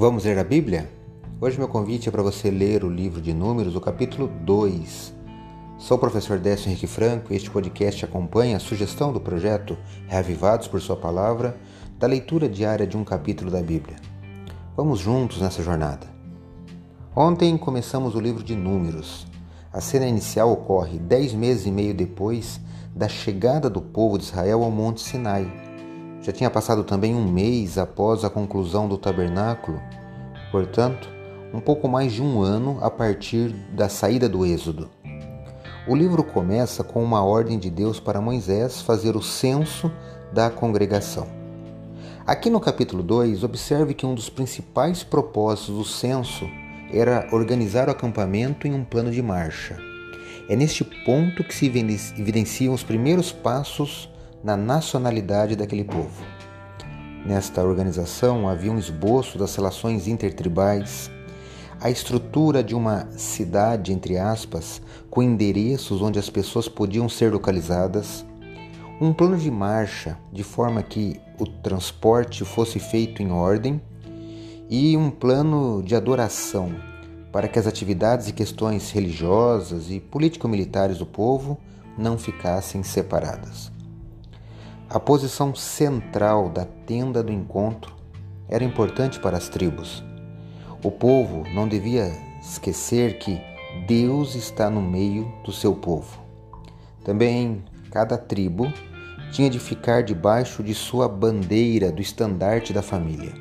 Vamos ler a Bíblia? Hoje meu convite é para você ler o livro de Números, o capítulo 2. Sou o professor Décio Henrique Franco e este podcast acompanha a sugestão do projeto Reavivados por Sua Palavra da leitura diária de um capítulo da Bíblia. Vamos juntos nessa jornada. Ontem começamos o livro de Números. A cena inicial ocorre dez meses e meio depois da chegada do povo de Israel ao Monte Sinai já tinha passado também um mês após a conclusão do tabernáculo, portanto, um pouco mais de um ano a partir da saída do Êxodo. O livro começa com uma ordem de Deus para Moisés fazer o censo da congregação. Aqui no capítulo 2, observe que um dos principais propósitos do censo era organizar o acampamento em um plano de marcha. É neste ponto que se evidenciam os primeiros passos na nacionalidade daquele povo. Nesta organização havia um esboço das relações intertribais, a estrutura de uma cidade, entre aspas, com endereços onde as pessoas podiam ser localizadas, um plano de marcha de forma que o transporte fosse feito em ordem e um plano de adoração para que as atividades e questões religiosas e político-militares do povo não ficassem separadas. A posição central da tenda do encontro era importante para as tribos. O povo não devia esquecer que Deus está no meio do seu povo. Também cada tribo tinha de ficar debaixo de sua bandeira do estandarte da família.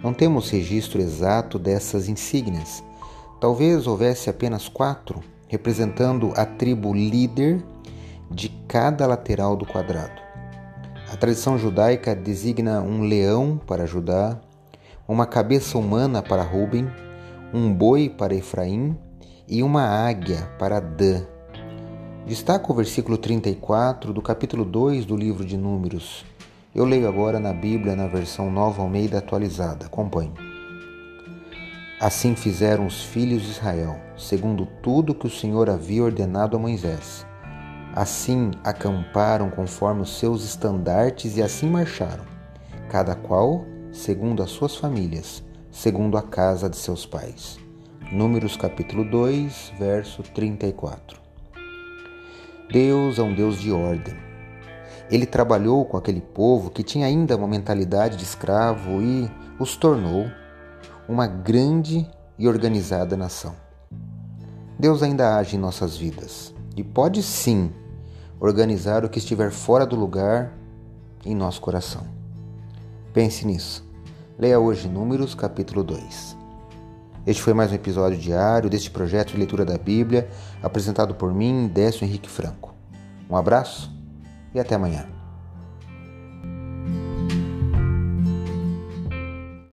Não temos registro exato dessas insígnias. Talvez houvesse apenas quatro, representando a tribo líder de cada lateral do quadrado. A tradição judaica designa um leão para Judá, uma cabeça humana para Ruben, um boi para Efraim e uma águia para Dan. Destaca o versículo 34 do capítulo 2 do livro de Números. Eu leio agora na Bíblia na versão Nova Almeida atualizada. Acompanhe. Assim fizeram os filhos de Israel, segundo tudo que o Senhor havia ordenado a Moisés. Assim acamparam conforme os seus estandartes e assim marcharam, cada qual segundo as suas famílias, segundo a casa de seus pais. Números capítulo 2, verso 34. Deus é um Deus de ordem. Ele trabalhou com aquele povo que tinha ainda uma mentalidade de escravo e os tornou uma grande e organizada nação. Deus ainda age em nossas vidas e pode sim organizar o que estiver fora do lugar em nosso coração. Pense nisso. Leia hoje Números capítulo 2. Este foi mais um episódio diário deste projeto de leitura da Bíblia, apresentado por mim, Décio Henrique Franco. Um abraço e até amanhã.